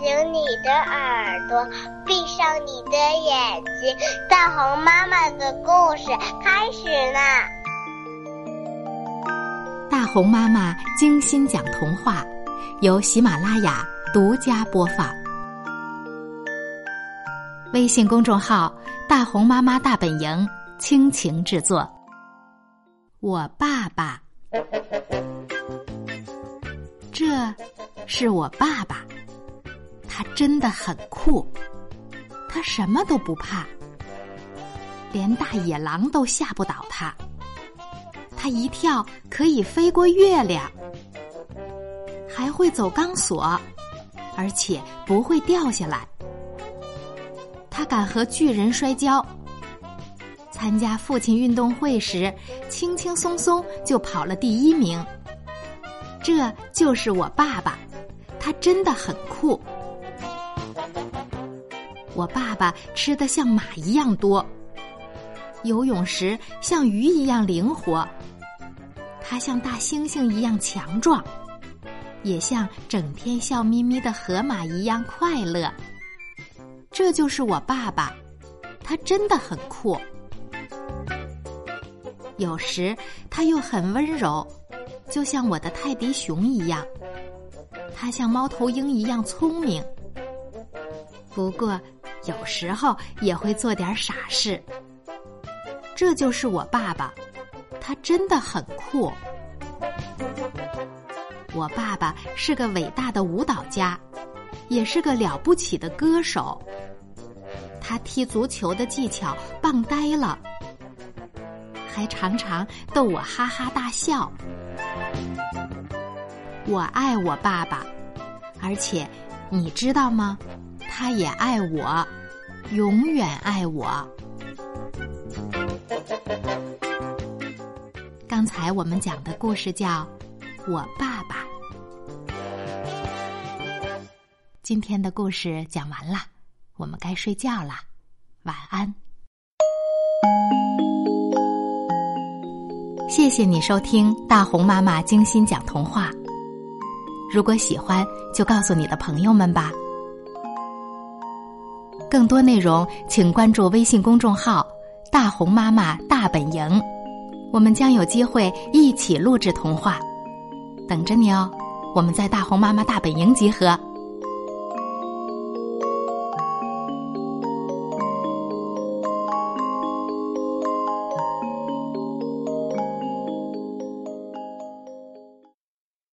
醒你的耳朵，闭上你的眼睛，大红妈妈的故事开始啦！大红妈妈精心讲童话，由喜马拉雅独家播放。微信公众号“大红妈妈大本营”倾情制作。我爸爸，这是我爸爸。他真的很酷，他什么都不怕，连大野狼都吓不倒他。他一跳可以飞过月亮，还会走钢索，而且不会掉下来。他敢和巨人摔跤，参加父亲运动会时轻轻松松就跑了第一名。这就是我爸爸，他真的很酷。我爸爸吃的像马一样多，游泳时像鱼一样灵活，他像大猩猩一样强壮，也像整天笑眯眯的河马一样快乐。这就是我爸爸，他真的很酷。有时他又很温柔，就像我的泰迪熊一样，他像猫头鹰一样聪明。不过。有时候也会做点傻事，这就是我爸爸，他真的很酷。我爸爸是个伟大的舞蹈家，也是个了不起的歌手。他踢足球的技巧棒呆了，还常常逗我哈哈大笑。我爱我爸爸，而且你知道吗？他也爱我，永远爱我。刚才我们讲的故事叫《我爸爸》。今天的故事讲完了，我们该睡觉了，晚安。谢谢你收听大红妈妈精心讲童话。如果喜欢，就告诉你的朋友们吧。更多内容，请关注微信公众号“大红妈妈大本营”，我们将有机会一起录制童话，等着你哦！我们在大红妈妈大本营集合。